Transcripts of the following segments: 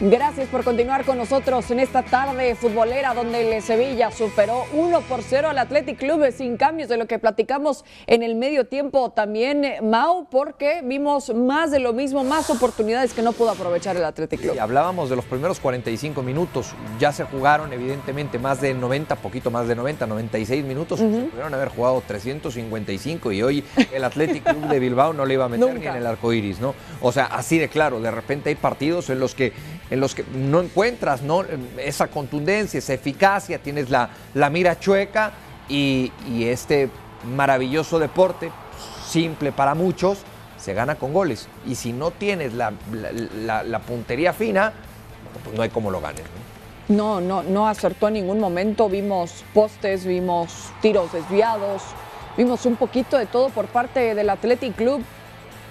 Gracias por continuar con nosotros en esta tarde futbolera donde el Sevilla superó 1 por 0 al Athletic Club sin cambios de lo que platicamos en el medio tiempo también Mau porque vimos más de lo mismo, más oportunidades que no pudo aprovechar el Athletic Club. Y hablábamos de los primeros 45 minutos, ya se jugaron evidentemente más de 90, poquito más de 90, 96 minutos, se pudieron haber jugado 355 y hoy el Athletic Club de Bilbao no le iba a meter ni en el arco iris, ¿no? O sea, así de claro, de repente hay partidos en los que en los que no encuentras ¿no? esa contundencia, esa eficacia, tienes la, la mira chueca y, este maravilloso deporte, simple para muchos, se gana con goles. Y si no tienes la, la, puntería fina, pues no hay cómo lo ganes. ¿no? No, no, acertó en ningún momento. Vimos postes, vimos tiros desviados, vimos un poquito de todo por parte del Athletic Club.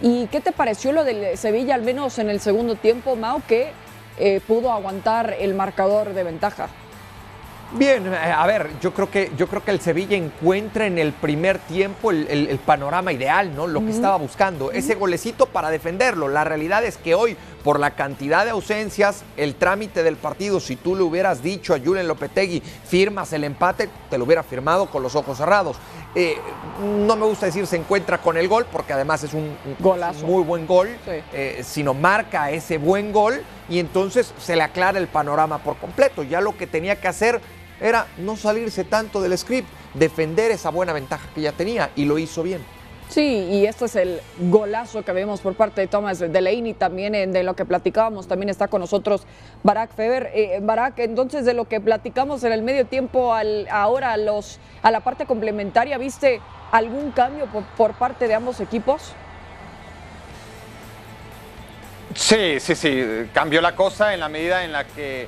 ¿Y qué te pareció lo del Sevilla, al menos en el segundo tiempo, Mau? Que eh, pudo aguantar el marcador de ventaja. Bien, eh, a ver, yo creo que yo creo que el Sevilla encuentra en el primer tiempo el, panorama ideal, ¿no? Lo que estaba buscando, ese golecito para defenderlo. La realidad es que hoy, por la cantidad de ausencias, el trámite del partido, si tú le hubieras dicho a Julen Lopetegui, firmas el empate, te lo hubiera firmado con los ojos cerrados. Eh, no me gusta decir se encuentra con el gol, porque además es un, Golazo. muy buen gol, sino marca ese buen gol y entonces se le aclara el panorama por completo. Ya lo que tenía que hacer era no salirse tanto del script, defender esa buena ventaja que ya tenía y lo hizo bien. Sí, y este es el golazo que vemos por parte de Thomas Delaney, también de lo que platicábamos, también está con nosotros Barack Feber. Eh, Barack, entonces de lo que platicamos en el medio tiempo ahora a, la parte complementaria, ¿viste algún cambio por parte de ambos equipos? Sí, sí, sí, cambió la cosa en la medida en la que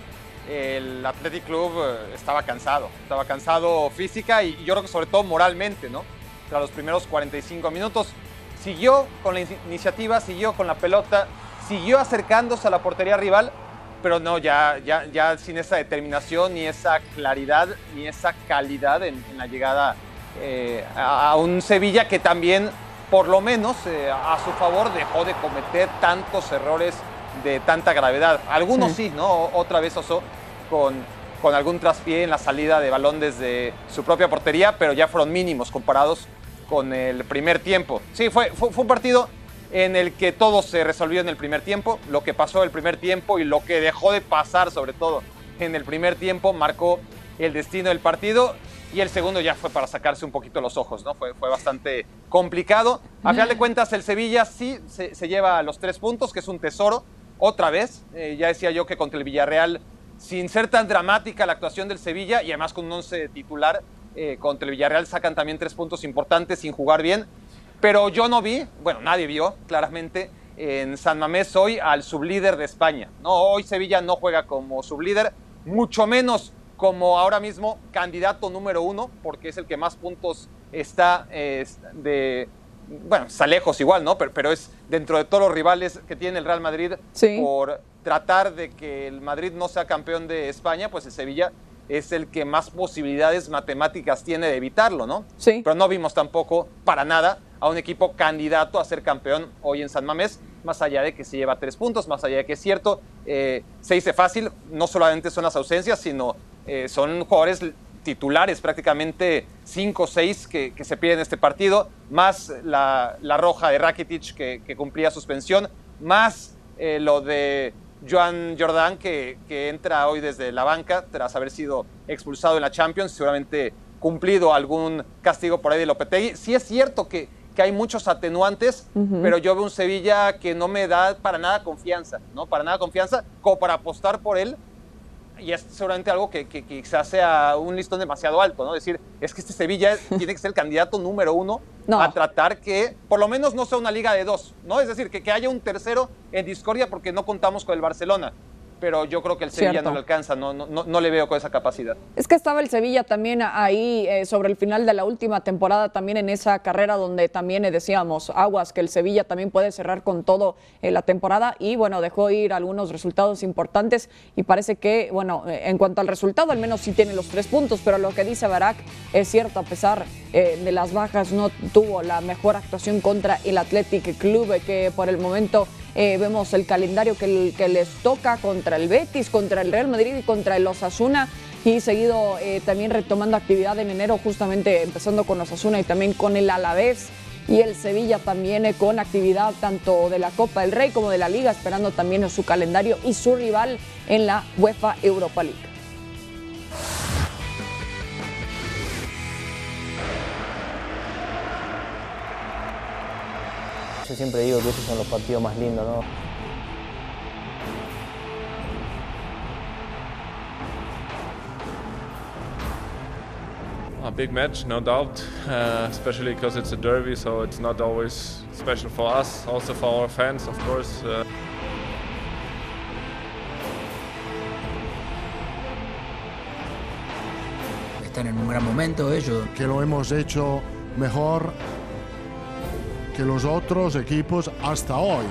el Athletic Club eh, estaba cansado, estaba cansado física y yo creo que sobre todo moralmente, ¿no? Tras los primeros 45 minutos, siguió con la iniciativa, siguió con la pelota, siguió acercándose a la portería rival, pero no, ya, ya, ya sin esa determinación, ni esa claridad, ni esa calidad en, la llegada eh, a, un Sevilla que también, por lo menos eh, a su favor, dejó de cometer tantos errores de tanta gravedad. Algunos sí, ¿no? Otra vez Oso con, con algún traspié en la salida de balón desde su propia portería, pero ya fueron mínimos comparados con el primer tiempo. Sí, fue, fue, un partido en el que todo se resolvió en el primer tiempo. Lo que pasó el primer tiempo y lo que dejó de pasar, sobre todo en el primer tiempo, marcó el destino del partido. Y el segundo ya fue para sacarse un poquito los ojos, ¿no? Fue, fue bastante complicado. A final de cuentas, el Sevilla sí se, se lleva los tres puntos, que es un tesoro otra vez. Eh, ya decía yo que contra el Villarreal, sin ser tan dramática la actuación del Sevilla y además con un once titular, eh, contra el Villarreal sacan también tres puntos importantes sin jugar bien. Pero yo no vi, bueno, nadie vio claramente en San Mamés hoy al sublíder de España. No, hoy Sevilla no juega como sublíder, mucho menos como ahora mismo candidato número uno, porque es el que más puntos está de, bueno, está lejos igual, ¿no? Pero, es dentro de todos los rivales que tiene el Real Madrid por tratar de que el Madrid no sea campeón de España, pues el Sevilla es el que más posibilidades matemáticas tiene de evitarlo, ¿no? Sí. Pero no vimos tampoco para nada a un equipo candidato a ser campeón hoy en San Mamés, más allá de que se lleva tres puntos, más allá de que es cierto, eh, se dice fácil, no solamente son las ausencias, sino eh, son jugadores titulares, prácticamente 5 o 6 que, se piden este partido, más la, roja de Rakitic que, cumplía suspensión, más eh, lo de Joan Jordan que, entra hoy desde la banca tras haber sido expulsado en la Champions, seguramente cumplido algún castigo por ahí de Lopetegui. Sí es cierto que, que hay muchos atenuantes, pero yo veo un Sevilla que no me da para nada confianza, ¿no? Para nada confianza, como para apostar por él y es seguramente algo que, que, se hace a un listón demasiado alto, ¿no? Decir, es que este Sevilla tiene que ser el candidato número uno a tratar que por lo menos no sea una liga de dos, ¿no? Es decir, que, que haya un tercero en discordia porque no contamos con el Barcelona pero yo creo que el Sevilla no le alcanza, no, no, no, le veo con esa capacidad. Es que estaba el Sevilla también ahí eh, sobre el final de la última temporada, también en esa carrera donde también decíamos, aguas, que el Sevilla también puede cerrar con todo eh, la temporada y bueno, dejó ir algunos resultados importantes y parece que, bueno, eh, en cuanto al resultado, al menos sí tiene los tres puntos, pero lo que dice Barak es cierto, a pesar de las bajas, no tuvo la mejor actuación contra el Athletic Club, que por el momento Eh, vemos el calendario que, les toca contra el Betis, contra el Real Madrid y contra el Osasuna. Y seguido eh, también retomando actividad en enero, justamente empezando con Osasuna y también con el Alavés y el Sevilla también con actividad tanto de la Copa del Rey como de la Liga, esperando también en su calendario y su rival en la UEFA Europa League. Yo siempre digo que esos son los partidos más lindos, ¿no? a big match, no doubt, uh, especially because it's a derby, so it's not always special for us, also for our fans, of course. Uh. Están en un gran momento ellos. Que lo hemos hecho mejor que los otros equipos hasta hoy.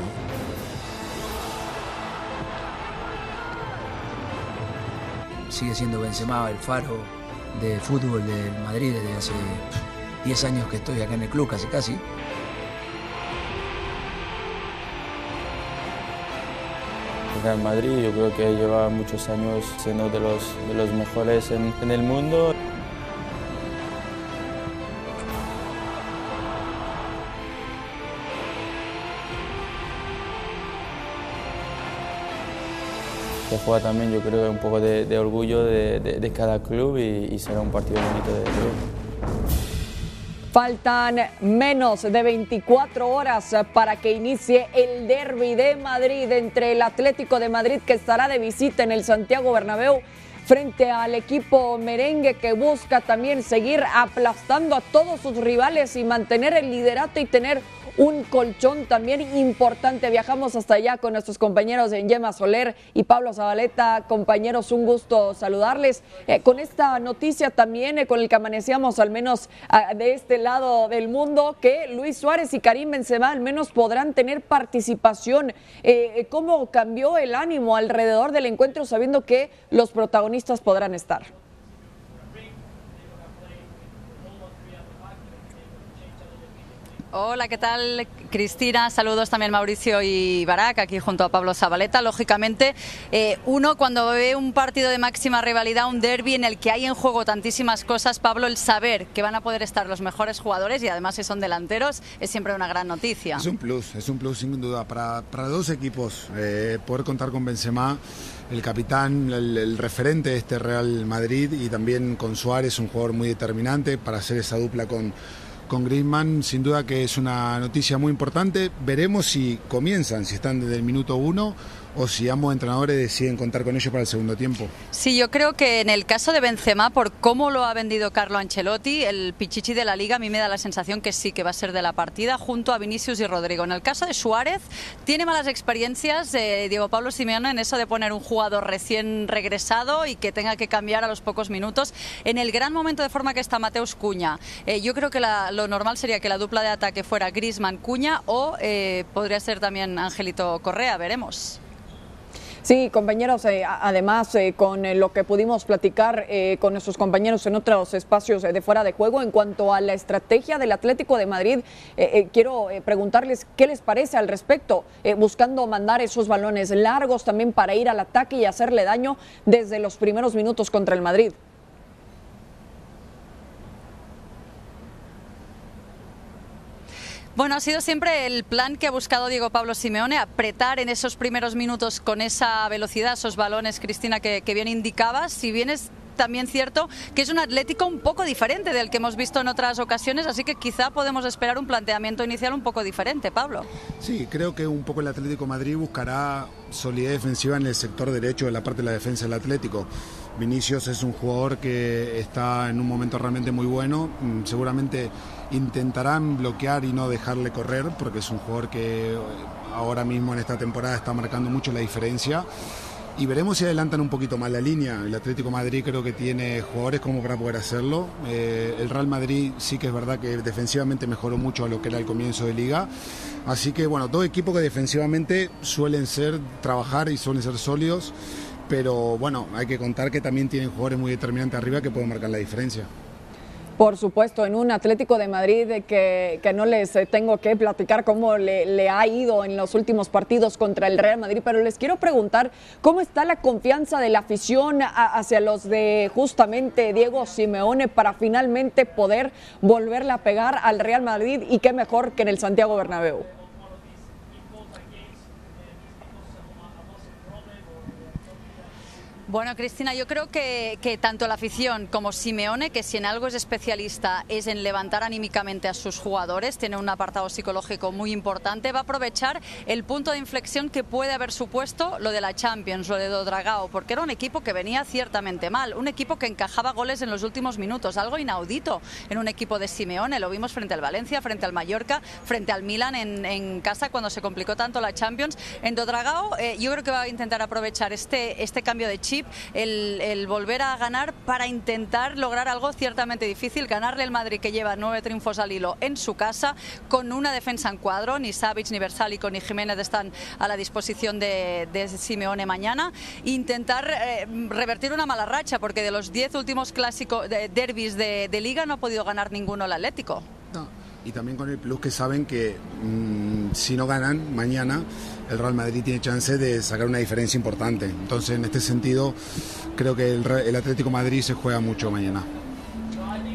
Sigue siendo Benzema el faro de fútbol del Madrid desde hace 10 años que estoy acá en el club, casi casi. El Real Madrid yo creo que lleva muchos años siendo de los, de los mejores en, en el mundo. Juega también yo creo un poco de, orgullo de, cada club y, será un partido bonito de, ver. Faltan menos de 24 horas para que inicie el derby de Madrid entre el Atlético de Madrid que estará de visita en el Santiago Bernabéu frente al equipo merengue que busca también seguir aplastando a todos sus rivales y mantener el liderato y tener un colchón también importante. Viajamos hasta allá con nuestros compañeros en Yema Soler y Pablo Zabaleta. Compañeros, un gusto saludarles. Eh, con esta noticia también, eh, con el que amanecíamos al menos de este lado del mundo, que Luis Suárez y Karim Benzema al menos podrán tener participación. Eh, ¿Cómo cambió el ánimo alrededor del encuentro sabiendo que los protagonistas podrán estar? Hola, ¿qué tal? Cristina, saludos también Mauricio y Barak, aquí junto a Pablo Zabaleta. Lógicamente, eh, uno cuando ve un partido de máxima rivalidad, un derby en el que hay en juego tantísimas cosas, Pablo, el saber que van a poder estar los mejores jugadores y además si son delanteros, es siempre una gran noticia. Es un plus, es un plus sin duda para, para dos equipos. Eh, poder contar con Benzema, el capitán, el referente de este Real Madrid y también con Suárez, un jugador muy determinante para hacer esa dupla con con Griezmann, sin duda que es una noticia muy importante. Veremos si comienzan, si están desde el minuto uno o si ambos entrenadores deciden contar con ellos para el segundo tiempo. Sí, yo creo que en el caso de Benzema, por cómo lo ha vendido Carlo Ancelotti, el pichichi de la liga, a mí me da la sensación que sí, que va a ser de la partida junto a Vinicius y Rodrigo. En el caso de Suárez, tiene malas experiencias de Diego Pablo Simeone en eso de poner un jugador recién regresado y que tenga que cambiar a los pocos minutos. En el gran momento de forma que está Mateus Cuña, eh, yo creo que lo normal sería que la dupla de ataque fuera Grisman-Cuña o eh, podría ser también Angelito Correa, veremos. Sí, compañeros, eh, además eh, con eh, lo que pudimos platicar con nuestros compañeros en otros espacios de fuera de juego, en cuanto a la estrategia del Atlético de Madrid, quiero preguntarles qué les parece al respecto, buscando mandar esos balones largos también para ir al ataque y hacerle daño desde los primeros minutos contra el Madrid. Bueno, ha sido siempre el plan que ha buscado Diego Pablo Simeone, apretar en esos primeros minutos con esa velocidad, esos balones, Cristina, que, bien indicabas. Si bien es también cierto que es un Atlético un poco diferente del que hemos visto en otras ocasiones, así que quizá podemos esperar un planteamiento inicial un poco diferente, Pablo. Sí, creo que un poco el Atlético Madrid buscará solidez defensiva en el sector derecho de la parte de la defensa del Atlético. Vinicius es un jugador que está en un momento realmente muy bueno, mm, seguramente intentarán bloquear y no dejarle correr, porque es un jugador que ahora mismo en esta temporada está marcando mucho la diferencia. Y veremos si adelantan un poquito más la línea. El Atlético Madrid creo que tiene jugadores como para poder hacerlo. Eh, el Real Madrid sí que es verdad que defensivamente mejoró mucho a lo que era el comienzo de liga. Así que bueno, dos equipos que defensivamente suelen ser, trabajar y suelen ser sólidos. Pero bueno, hay que contar que también tienen jugadores muy determinantes arriba que pueden marcar la diferencia. Por supuesto, en un Atlético de Madrid que, que no les eh, tengo que platicar cómo le, ha ido en los últimos partidos contra el Real Madrid, pero les quiero preguntar cómo está la confianza de la afición hacia los de justamente Diego Simeone para finalmente poder volverle a pegar al Real Madrid y qué mejor que en el Santiago Bernabéu. Bueno, Cristina, yo creo que, tanto la afición como Simeone, que si en algo es especialista es en levantar anímicamente a sus jugadores, tiene un apartado psicológico muy importante, va a aprovechar el punto de inflexión que puede haber supuesto lo de la Champions, lo de Dodragao, porque era un equipo que venía ciertamente mal, un equipo que encajaba goles en los últimos minutos, algo inaudito en un equipo de Simeone, lo vimos frente al Valencia, frente al Mallorca, frente al Milan en, en casa cuando se complicó tanto la Champions. En Dodragao eh, yo creo que va a intentar aprovechar este, este cambio de chip el, volver a ganar para intentar lograr algo ciertamente difícil, ganarle el Madrid que lleva nueve triunfos al hilo en su casa, con una defensa en cuadro, ni Savic, ni Versálico, ni Jiménez están a la disposición de, Simeone mañana, intentar eh, revertir una mala racha, porque de los diez últimos clásicos, de, derbis de, de Liga no ha podido ganar ninguno el Atlético. Y también con el plus que saben que mmm, si no ganan mañana, el Real Madrid tiene chance de sacar una diferencia importante. Entonces, en este sentido, creo que el, el Atlético Madrid se juega mucho mañana.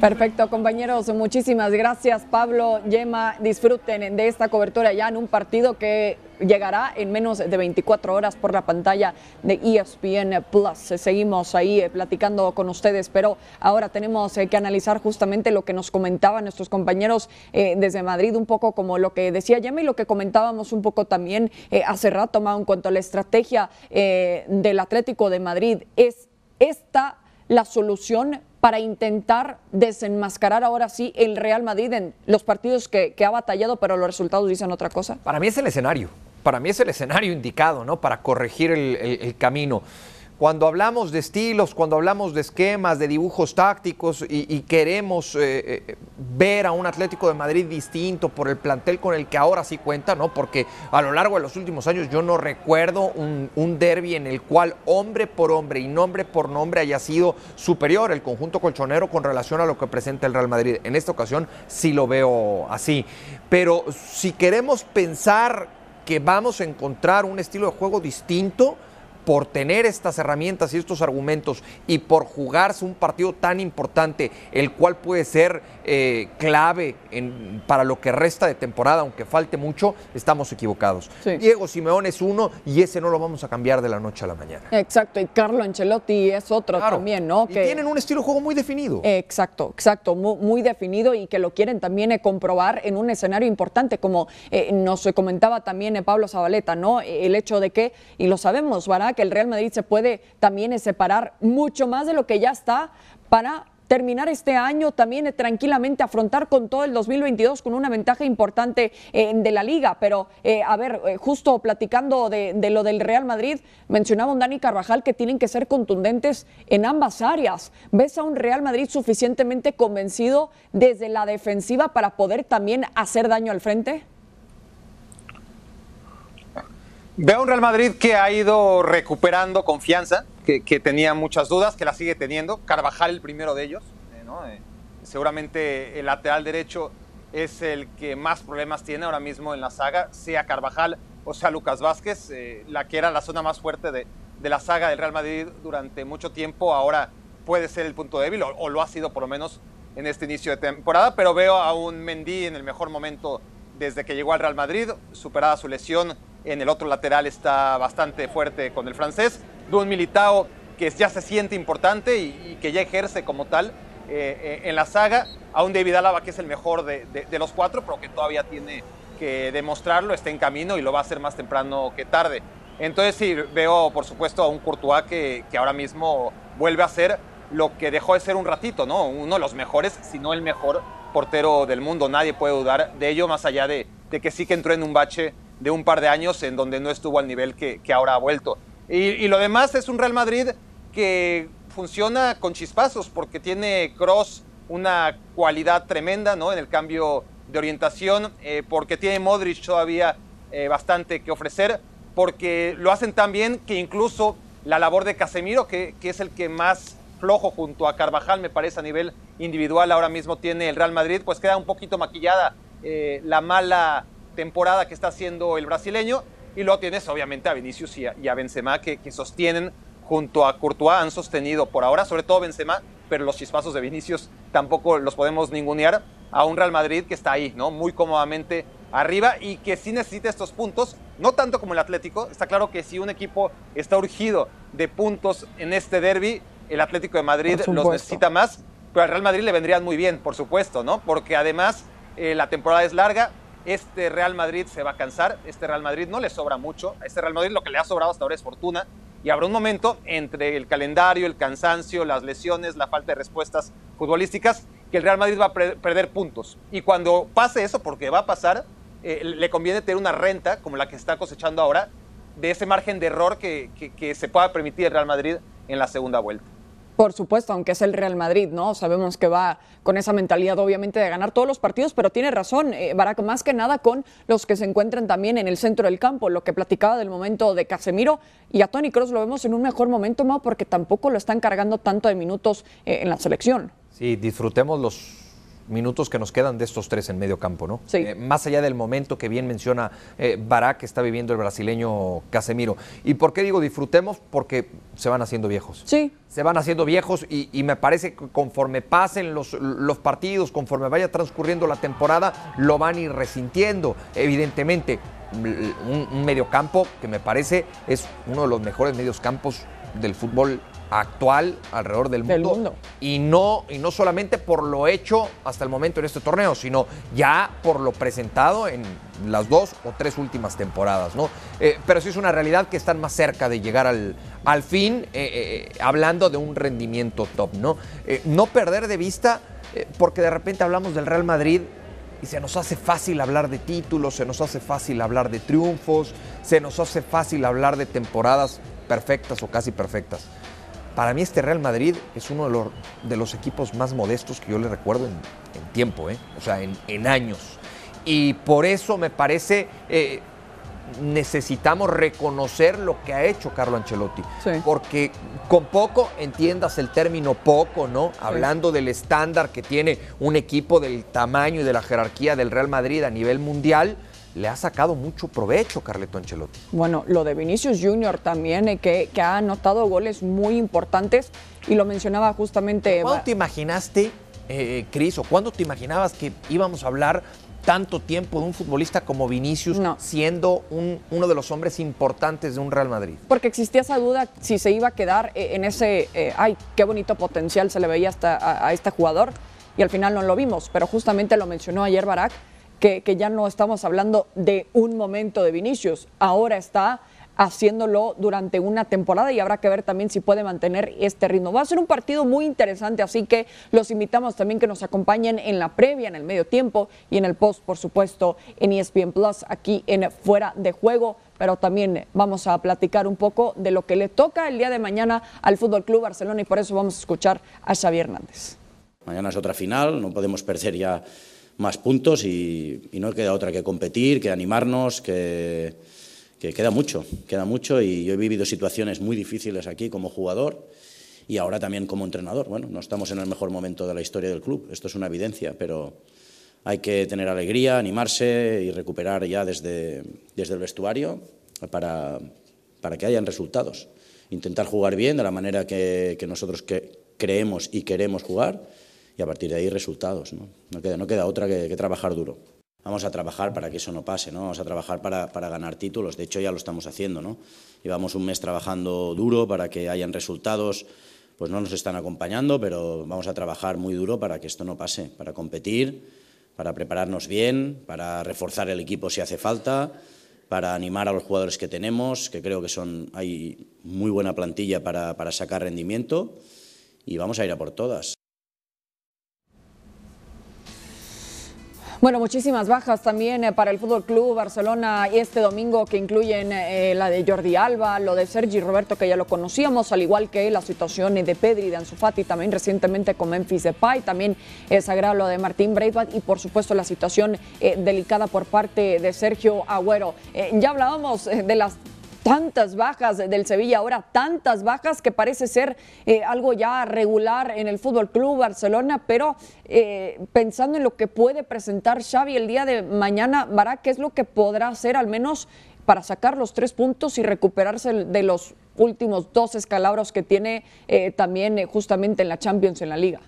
Perfecto, compañeros. Muchísimas gracias, Pablo, Yema. Disfruten de esta cobertura ya en un partido que llegará en menos de 24 horas por la pantalla de ESPN Plus. Seguimos ahí eh, platicando con ustedes, pero ahora tenemos eh, que analizar justamente lo que nos comentaban nuestros compañeros eh, desde Madrid, un poco como lo que decía Yema y lo que comentábamos un poco también hace rato, Mau, en cuanto a la estrategia del Atlético de Madrid. Es esta la solución para intentar desenmascarar ahora sí el Real Madrid en los partidos que, ha batallado, pero los resultados dicen otra cosa? Para mí es el escenario, para mí es el escenario indicado, ¿no? Para corregir el, camino. Cuando hablamos de estilos, cuando hablamos de esquemas, de dibujos tácticos y, y queremos eh, eh, ver a un Atlético de Madrid distinto por el plantel con el que ahora sí cuenta, ¿no? Porque a lo largo de los últimos años yo no recuerdo un, un derby en el cual hombre por hombre y nombre por nombre haya sido superior el conjunto colchonero con relación a lo que presenta el Real Madrid. En esta ocasión sí lo veo así. Pero si queremos pensar que vamos a encontrar un estilo de juego distinto, por tener estas herramientas y estos argumentos y por jugarse un partido tan importante, el cual puede ser eh, clave en, para lo que resta de temporada, aunque falte mucho, estamos equivocados. Sí. Diego Simeone es uno y ese no lo vamos a cambiar de la noche a la mañana. Exacto, y Carlo Ancelotti es otro claro. también, ¿no? Que... Tienen un estilo de juego muy definido. Exacto, exacto, muy, muy definido y que lo quieren también eh, comprobar en un escenario importante, como eh, nos comentaba también Pablo Zabaleta, ¿no? El hecho de que, y lo sabemos, Barak, que el Real Madrid se puede también separar mucho más de lo que ya está para terminar este año también eh, tranquilamente, afrontar con todo el 2022 con una ventaja importante eh, de la liga. Pero, eh, a ver, justo platicando de, de, lo del Real Madrid, mencionaba un Dani Carvajal que tienen que ser contundentes en ambas áreas. ¿Ves a un Real Madrid suficientemente convencido desde la defensiva para poder también hacer daño al frente? Veo un Real Madrid que ha ido recuperando confianza, que, tenía muchas dudas, que la sigue teniendo. Carvajal el primero de ellos. Eh, eh, seguramente el lateral derecho es el que más problemas tiene ahora mismo en la saga, sea Carvajal o sea Lucas Vázquez, eh, la que era la zona más fuerte de, de, la saga del Real Madrid durante mucho tiempo, ahora puede ser el punto débil, o, o, lo ha sido por lo menos en este inicio de temporada, pero veo a un Mendy en el mejor momento desde que llegó al Real Madrid, superada su lesión, en el otro lateral está bastante fuerte con el francés, un Militao que ya se siente importante y, que ya ejerce como tal eh, eh, en la saga, a un David Álava que es el mejor de, de, de, los cuatro, pero que todavía tiene que demostrarlo, está en camino y lo va a hacer más temprano que tarde. Entonces sí, veo por supuesto a un Courtois que, que ahora mismo vuelve a ser lo que dejó de ser un ratito, ¿no? Uno de los mejores, si no el mejor portero del mundo, nadie puede dudar de ello, más allá de, de que sí que entró en un bache de un par de años en donde no estuvo al nivel que, que ahora ha vuelto. Y, y, lo demás es un Real Madrid que funciona con chispazos porque tiene Cross una cualidad tremenda ¿no? en el cambio de orientación, eh, porque tiene Modric todavía eh, bastante que ofrecer, porque lo hacen tan bien que incluso la labor de Casemiro, que, que es el que más flojo junto a Carvajal, me parece a nivel individual ahora mismo tiene el Real Madrid, pues queda un poquito maquillada eh, la mala temporada que está haciendo el brasileño. Y luego tienes obviamente a Vinicius y a, Benzema que, que, sostienen junto a Courtois, han sostenido por ahora, sobre todo Benzema, pero los chispazos de Vinicius tampoco los podemos ningunear a un Real Madrid que está ahí, ¿no? Muy cómodamente arriba y que sí necesita estos puntos, no tanto como el Atlético. Está claro que si un equipo está urgido de puntos en este derby, el Atlético de Madrid los necesita más, pero al Real Madrid le vendrían muy bien, por supuesto, ¿no? Porque además eh, la temporada es larga, este Real Madrid se va a cansar, este Real Madrid no le sobra mucho, a este Real Madrid lo que le ha sobrado hasta ahora es fortuna, y habrá un momento entre el calendario, el cansancio, las lesiones, la falta de respuestas futbolísticas, que el Real Madrid va a perder puntos. Y cuando pase eso, porque va a pasar, eh, le conviene tener una renta como la que está cosechando ahora, de ese margen de error que, que se pueda permitir el Real Madrid en la segunda vuelta. Por supuesto, aunque es el Real Madrid, ¿no? Sabemos que va con esa mentalidad, obviamente, de ganar todos los partidos, pero tiene razón, eh, Barack, más que nada con los que se encuentran también en el centro del campo, lo que platicaba del momento de Casemiro y a Tony Cross lo vemos en un mejor momento, ¿no? Porque tampoco lo están cargando tanto de minutos eh, en la selección. Sí, disfrutemos los minutos que nos quedan de estos tres en medio campo, ¿no? Sí. Eh, más allá del momento que bien menciona eh, Barak que está viviendo el brasileño Casemiro. ¿Y por qué digo disfrutemos? Porque se van haciendo viejos. Sí. Se van haciendo viejos y, me parece que conforme pasen los, los, partidos, conforme vaya transcurriendo la temporada, lo van a ir resintiendo. Evidentemente, un, un mediocampo que me parece es uno de los mejores medios-campos del fútbol actual alrededor del mundo, Y, no, y no solamente por lo hecho hasta el momento en este torneo, sino ya por lo presentado en las dos o tres últimas temporadas, ¿no? Eh, pero sí es una realidad que están más cerca de llegar al, al fin, eh, eh, hablando de un rendimiento top, ¿no? no perder de vista, porque de repente hablamos del Real Madrid y se nos hace fácil hablar de títulos, se nos hace fácil hablar de triunfos, se nos hace fácil hablar de temporadas perfectas o casi perfectas. Para mí este Real Madrid es uno de los, de los equipos más modestos que yo le recuerdo en, tiempo, ¿eh? o sea, en, años. Y por eso me parece... Eh, necesitamos reconocer lo que ha hecho Carlo Ancelotti. Porque con poco, entiendas el término poco, ¿no? Hablando del estándar que tiene un equipo del tamaño y de la jerarquía del Real Madrid a nivel mundial, le ha sacado mucho provecho Carleto Ancelotti. Bueno, lo de Vinicius Junior también, eh, que, ha anotado goles muy importantes y lo mencionaba justamente. ¿Cuándo te imaginaste, eh, Cris, o cuándo te imaginabas que íbamos a hablar tanto tiempo de un futbolista como Vinicius siendo uno de los hombres importantes de un Real Madrid? Porque existía esa duda si se iba a quedar eh, en ese, ay, qué bonito potencial se le veía hasta a, a, este jugador y al final no lo vimos, pero justamente lo mencionó ayer Barak, que, ya no estamos hablando de un momento de Vinicius, ahora está haciéndolo durante una temporada y habrá que ver también si puede mantener este ritmo. Va a ser un partido muy interesante, así que los invitamos también que nos acompañen en la previa, en el medio tiempo y en el post, por supuesto, en ESPN Plus, aquí en Fuera de Juego. Pero también vamos a platicar un poco de lo que le toca el día de mañana al Fútbol Club Barcelona y por eso vamos a escuchar a Xavi Hernández. Mañana es otra final, no podemos perder ya más puntos y, no queda otra que competir, que animarnos, que, queda mucho, queda mucho y yo he vivido situaciones muy difíciles aquí como jugador y ahora también como entrenador. Bueno, no estamos en el mejor momento de la historia del club, esto es una evidencia, pero hay que tener alegría, animarse y recuperar ya desde, desde el vestuario para, para que hayan resultados. Intentar jugar bien de la manera que, que nosotros que creemos y queremos jugar y a partir de ahí resultados. No, no, queda, no queda otra que, trabajar duro. Vamos a trabajar para que eso no pase, ¿no? vamos a trabajar para, para, ganar títulos, de hecho ya lo estamos haciendo. ¿no? Llevamos un mes trabajando duro para que hayan resultados, pues no nos están acompañando, pero vamos a trabajar muy duro para que esto no pase, para competir, para prepararnos bien, para reforzar el equipo si hace falta, para animar a los jugadores que tenemos, que creo que son, hay muy buena plantilla para, para sacar rendimiento y vamos a ir a por todas. Bueno, muchísimas bajas también eh, para el Fútbol Club Barcelona este domingo que incluyen eh, la de Jordi Alba, lo de Sergi Roberto que ya lo conocíamos, al igual que la situación de Pedri, de Ansu Fati, también recientemente con Memphis Depay, también es sagrado lo de Martín Breitbart y por supuesto la situación eh, delicada por parte de Sergio Agüero. ya hablábamos de las tantas bajas del Sevilla, ahora tantas bajas que parece ser eh, algo ya regular en el Fútbol Club Barcelona, pero eh, pensando en lo que puede presentar Xavi el día de mañana, Bará, ¿qué es lo que podrá hacer al menos para sacar los tres puntos y recuperarse de los últimos dos escalabros que tiene eh, también justamente en la Champions, en la Liga?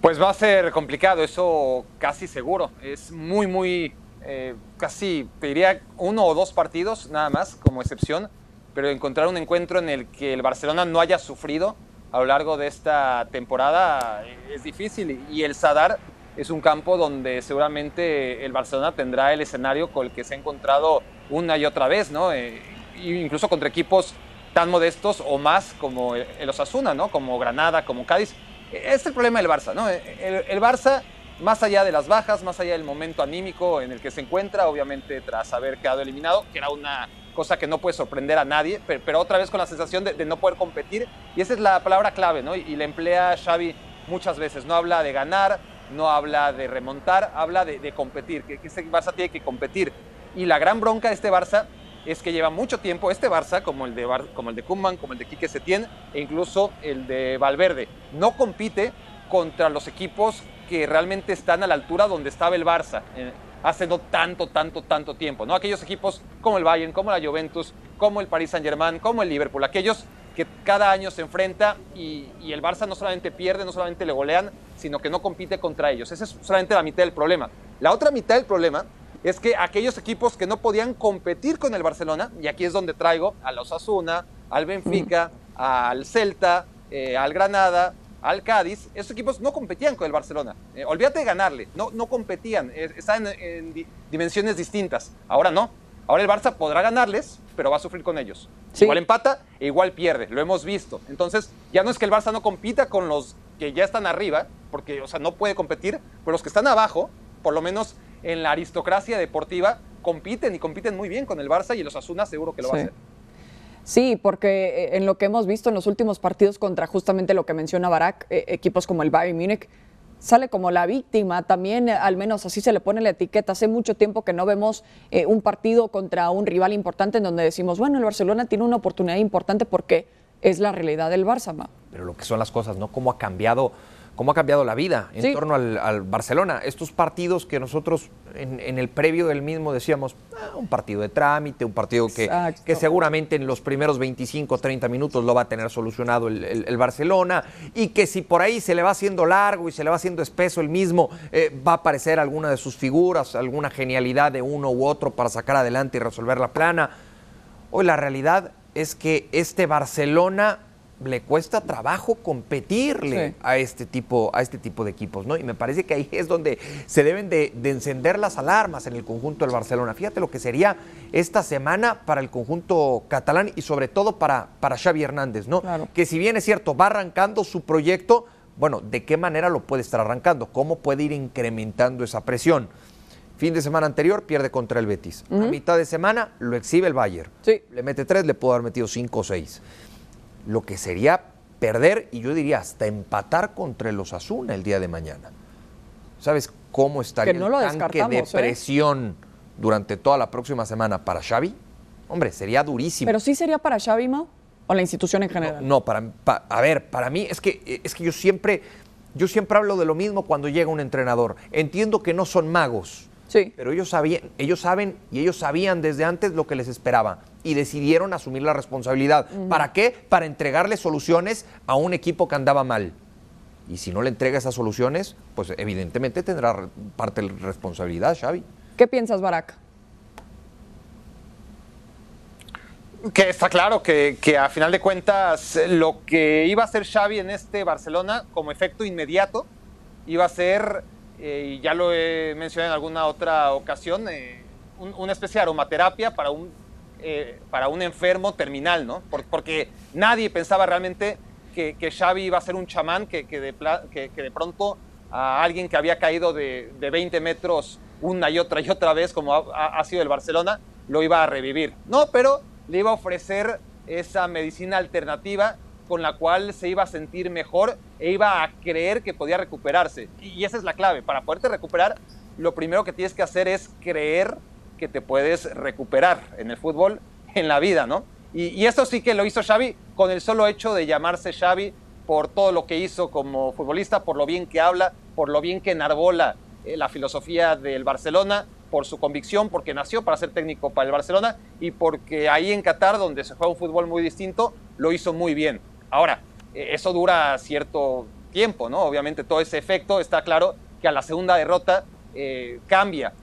Pues va a ser complicado, eso casi seguro. Es muy, muy eh, casi, te diría, uno o dos partidos nada más como excepción, pero encontrar un encuentro en el que el Barcelona no haya sufrido a lo largo de esta temporada es difícil y el Sadar es un campo donde seguramente el Barcelona tendrá el escenario con el que se ha encontrado una y otra vez, ¿no? Eh, incluso contra equipos tan modestos o más como el Osasuna, ¿no? Como Granada, como Cádiz. Es el problema del Barça, ¿no? el Barça más allá de las bajas, más allá del momento anímico en el que se encuentra, obviamente tras haber quedado eliminado, que era una cosa que no puede sorprender a nadie, pero, otra vez con la sensación de, no poder competir, y esa es la palabra clave, ¿no? Y, la emplea Xavi muchas veces, no habla de ganar, no habla de remontar, habla de, competir, que, que este Barça tiene que competir. Y la gran bronca de este Barça es que lleva mucho tiempo este Barça, como el de, como el de Koeman, como el de Quique Setién, e incluso el de Valverde, no compite contra los equipos que realmente están a la altura donde estaba el Barça eh, hace no tanto, tanto, tanto tiempo. ¿no? Aquellos equipos como el Bayern, como la Juventus, como el Paris Saint-Germain, como el Liverpool, aquellos que cada año se enfrenta y, el Barça no solamente pierde, no solamente le golean, sino que no compite contra ellos. Esa es solamente la mitad del problema. La otra mitad del problema es que aquellos equipos que no podían competir con el Barcelona, y aquí es donde traigo a los Osasuna, al Benfica, al Celta, eh, al Granada, al Cádiz, esos equipos no competían con el Barcelona. Eh, olvídate de ganarle, no, no competían, estaban en, dimensiones distintas. Ahora no. Ahora el Barça podrá ganarles, pero va a sufrir con ellos. Igual empata e igual pierde, lo hemos visto. Entonces, ya no es que el Barça no compita con los que ya están arriba, porque o sea, no puede competir, pero los que están abajo, por lo menos en la aristocracia deportiva, compiten y compiten muy bien con el Barça y los Asuna seguro que lo va a hacer. Sí, porque eh, en lo que hemos visto en los últimos partidos contra justamente lo que menciona Barak, eh, equipos como el Bayern Múnich, sale como la víctima, también eh, al menos así se le pone la etiqueta. Hace mucho tiempo que no vemos un partido contra un rival importante en donde decimos, bueno, el Barcelona tiene una oportunidad importante porque es la realidad del Barça. Pero lo que son las cosas, ¿no? Cómo ha cambiado cómo ha cambiado la vida en torno al, Barcelona. Estos partidos que nosotros en, el previo del mismo decíamos, ah, un partido de trámite, un partido que, que, seguramente en los primeros 25 30 minutos lo va a tener solucionado el, Barcelona y que si por ahí se le va haciendo largo y se le va haciendo espeso el mismo, eh, va a aparecer alguna de sus figuras, alguna genialidad de uno u otro para sacar adelante y resolver la plana. Hoy la realidad es que este Barcelona le cuesta trabajo competirle a este tipo a este tipo de equipos, ¿no? Y me parece que ahí es donde se deben de, encender las alarmas en el conjunto del Barcelona. Fíjate lo que sería esta semana para el conjunto catalán y sobre todo para, para Xavi Hernández, ¿no? Que si bien es cierto, va arrancando su proyecto, bueno, ¿de qué manera lo puede estar arrancando? ¿Cómo puede ir incrementando esa presión? Fin de semana anterior pierde contra el Betis. A mitad de semana lo exhibe el Bayern. Sí. Le mete tres, le puede haber metido cinco o seis lo que sería perder y yo diría hasta empatar contra los Asuna el día de mañana. ¿Sabes cómo estaría el tanque de ¿eh? presión durante toda la próxima semana para Xavi? Hombre, sería durísimo. Pero sí sería para Xavi, Mau, o la institución en general. No, para, a ver, para mí es que es que yo siempre yo siempre hablo de lo mismo cuando llega un entrenador. Entiendo que no son magos. Sí. Pero ellos sabían, ellos saben y ellos sabían desde antes lo que les esperaba y decidieron asumir la responsabilidad. ¿Para qué? Para entregarle soluciones a un equipo que andaba mal. Y si no le entrega esas soluciones, pues evidentemente tendrá parte de la responsabilidad, Xavi. ¿Qué piensas, Barak? Que está claro que, a final de cuentas lo que iba a hacer Xavi en este Barcelona como efecto inmediato iba a ser, eh, y ya lo he mencionado en alguna otra ocasión, eh, una especie de aromaterapia para un eh, para un enfermo terminal, ¿no? porque nadie pensaba realmente que, Xavi iba a ser un chamán que, que, de, pronto a alguien que había caído de, de, 20 metros una y otra y otra vez, como ha, sido el Barcelona, lo iba a revivir. No, pero le iba a ofrecer esa medicina alternativa con la cual se iba a sentir mejor e iba a creer que podía recuperarse. Y esa es la clave. Para poderte recuperar, lo primero que tienes que hacer es creer que te puedes recuperar en el fútbol, en la vida, ¿no? Y, y esto sí que lo hizo Xavi con el solo hecho de llamarse Xavi por todo lo que hizo como futbolista, por lo bien que habla, por lo bien que enarbola eh, la filosofía del Barcelona, por su convicción, porque nació para ser técnico para el Barcelona y porque ahí en Qatar, donde se juega un fútbol muy distinto, lo hizo muy bien. Ahora, eh, eso dura cierto tiempo, ¿no? Obviamente todo ese efecto está claro que a la segunda derrota eh, cambia.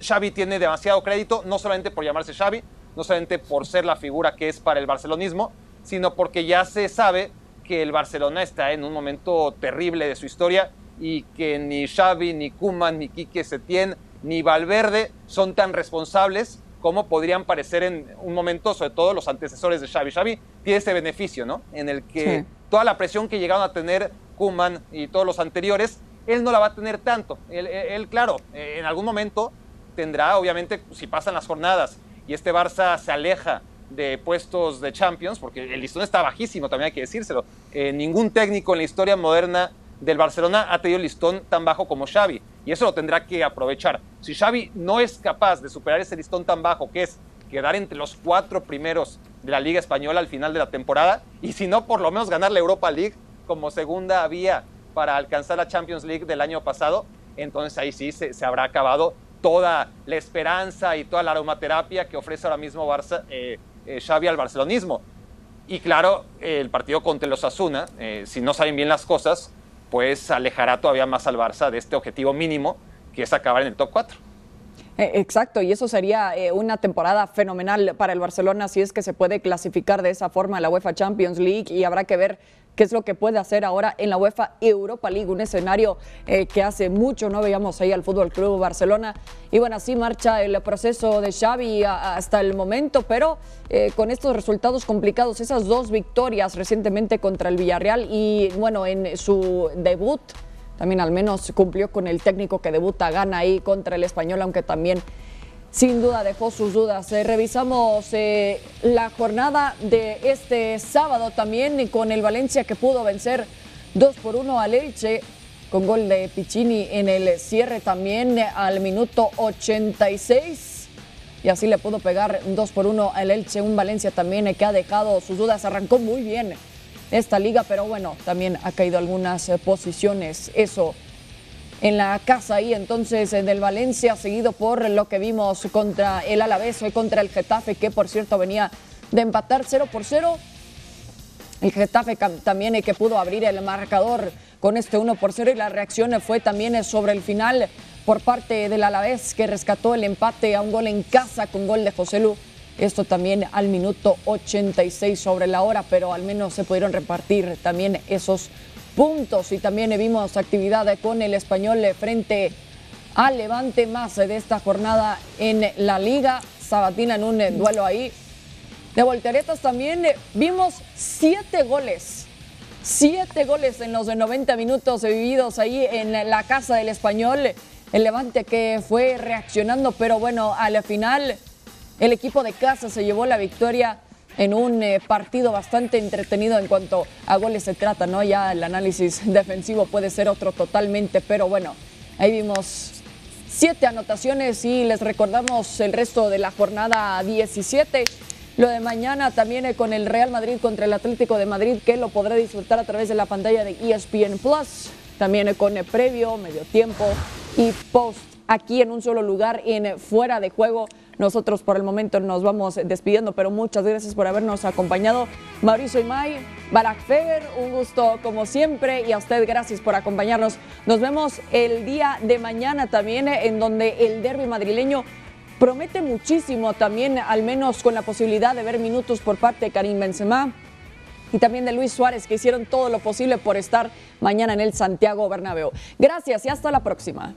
Xavi tiene demasiado crédito, no solamente por llamarse Xavi, no solamente por ser la figura que es para el barcelonismo, sino porque ya se sabe que el Barcelona está en un momento terrible de su historia y que ni Xavi, ni Kuman, ni Quique Setién, ni Valverde son tan responsables como podrían parecer en un momento, sobre todo los antecesores de Xavi. Xavi tiene ese beneficio, ¿no? En el que Sí. toda la presión que llegaron a tener Kuman y todos los anteriores, él no la va a tener tanto. Él, él- él, claro, eh, en algún momento tendrá, obviamente, si pasan las jornadas y este Barça se aleja de puestos de Champions, porque el listón está bajísimo, también hay que decírselo. Eh, ningún técnico en la historia moderna del Barcelona ha tenido el listón tan bajo como Xavi, y eso lo tendrá que aprovechar. Si Xavi no es capaz de superar ese listón tan bajo, que es quedar entre los cuatro primeros de la Liga Española al final de la temporada, y si no, por lo menos ganar la Europa League como segunda vía para alcanzar la Champions League del año pasado, entonces ahí sí se, habrá acabado toda la esperanza y toda la aromaterapia que ofrece ahora mismo Barça, eh, eh, Xavi al barcelonismo. Y claro, el partido contra los Asuna, si no saben bien las cosas, pues alejará todavía más al Barça de este objetivo mínimo, que es acabar en el top 4. Eh, Exacto, y eso sería eh, una temporada fenomenal para el Barcelona si es que se puede clasificar de esa forma a la UEFA Champions League y habrá que ver qué es lo que puede hacer ahora en la UEFA Europa League, un escenario eh, que hace mucho no veíamos ahí al Fútbol Club Barcelona. Y bueno, así marcha el proceso de Xavi hasta el momento, pero con estos resultados complicados, esas dos victorias recientemente contra el Villarreal y bueno, en su debut también al menos cumplió con el técnico que debuta, gana ahí contra el español, aunque también sin duda dejó sus dudas. Eh, revisamos eh, la jornada de este sábado también con el Valencia que pudo vencer 2 por 1 al Elche con gol de Piccini en el cierre también al minuto 86 y así le pudo pegar 2 por 1 al Elche, un Valencia también que ha dejado sus dudas, arrancó muy bien esta liga, pero bueno, también ha caído algunas eh, posiciones, eso en la casa ahí entonces eh, del Valencia, seguido por lo que vimos contra el Alavés, hoy contra el Getafe, que por cierto venía de empatar 0 por 0. El Getafe también eh, que pudo abrir el marcador con este 1 por 0 y la reacción fue también sobre el final por parte del Alavés que rescató el empate a un gol en casa con gol de José Lu. Esto también al minuto 86 sobre la hora, pero al menos se pudieron repartir también esos puntos y también vimos actividad con el español frente al Levante más de esta jornada en la liga. Sabatina en un duelo ahí de volteretas también vimos siete goles. Siete goles en los de 90 minutos vividos ahí en la casa del español. El Levante que fue reaccionando, pero bueno, al final el equipo de casa se llevó la victoria en un eh, partido bastante entretenido en cuanto a goles se trata, ¿no? Ya el análisis defensivo puede ser otro totalmente, pero bueno, ahí vimos siete anotaciones y les recordamos el resto de la jornada 17. Lo de mañana también eh, con el Real Madrid contra el Atlético de Madrid, que lo podrá disfrutar a través de la pantalla de ESPN Plus. También eh, con el previo, medio tiempo y post aquí en un solo lugar en eh, fuera de juego. Nosotros por el momento nos vamos despidiendo, pero muchas gracias por habernos acompañado. Mauricio Imay, Barak Feber, un gusto como siempre y a usted gracias por acompañarnos. Nos vemos el día de mañana también eh, en donde el derby madrileño promete muchísimo también, al menos con la posibilidad de ver minutos por parte de Karim Benzema y también de Luis Suárez, que hicieron todo lo posible por estar mañana en el Santiago Bernabéu. Gracias y hasta la próxima.